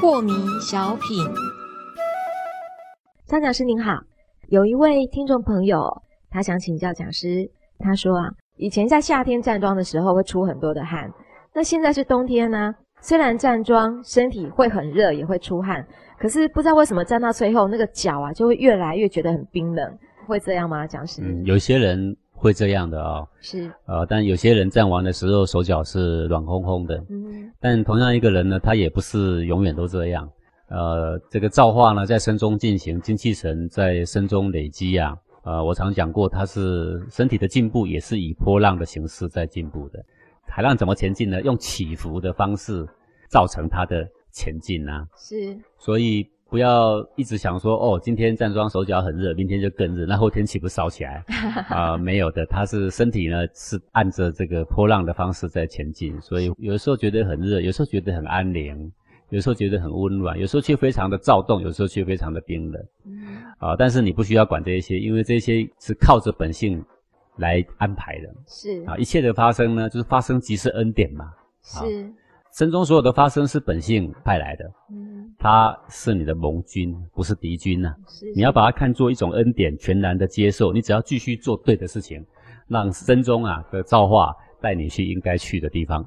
破迷小品，张讲师您好，有一位听众朋友，他想请教讲师，他说啊，以前在夏天站桩的时候会出很多的汗，那现在是冬天呢，虽然站桩身体会很热，也会出汗，可是不知道为什么站到最后那个脚啊就会越来越觉得很冰冷，会这样吗？讲师？嗯，有些人。会这样的啊，是呃，但有些人站完的时候手脚是软烘烘的，嗯，但同样一个人呢，他也不是永远都这样，呃，这个造化呢在身中进行，精气神在身中累积啊，呃，我常讲过，他是身体的进步也是以波浪的形式在进步的，海浪怎么前进呢？用起伏的方式造成它的前进啊？是，所以。不要一直想说哦，今天站桩手脚很热，明天就更热，那后天岂不烧起来？啊，没有的，它是身体呢是按着这个波浪的方式在前进，所以有时候觉得很热，有时候觉得很安宁，有时候觉得很温暖，有时候却非常的躁动，有时候却非常的冰冷。啊，但是你不需要管这些，因为这些是靠着本性来安排的。是啊，一切的发生呢，就是发生即是恩典嘛。是。身中所有的发生是本性派来的，嗯，他是你的盟军，不是敌军呐。是，你要把它看作一种恩典，全然的接受。你只要继续做对的事情，让身中啊的造化带你去应该去的地方。